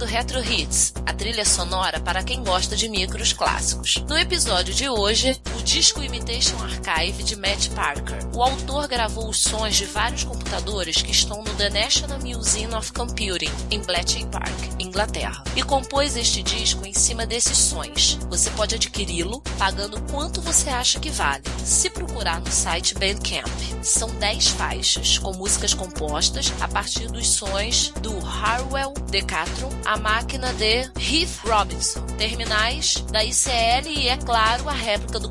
do Retro Hits, a trilha sonora para quem gosta de micros clássicos. No episódio de hoje, disco Imitation Archive de Matt Parker. O autor gravou os sons de vários computadores que estão no The National Museum of Computing, em Bletchley Park, Inglaterra, e compôs este disco em cima desses sons. Você pode adquiri-lo pagando quanto você acha que vale, se procurar no site Bandcamp. São 10 faixas, com músicas compostas a partir dos sons do Harwell Decathlon, a máquina de Heath Robinson, terminais da ICL e, é claro, a réplica do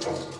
감사합니다.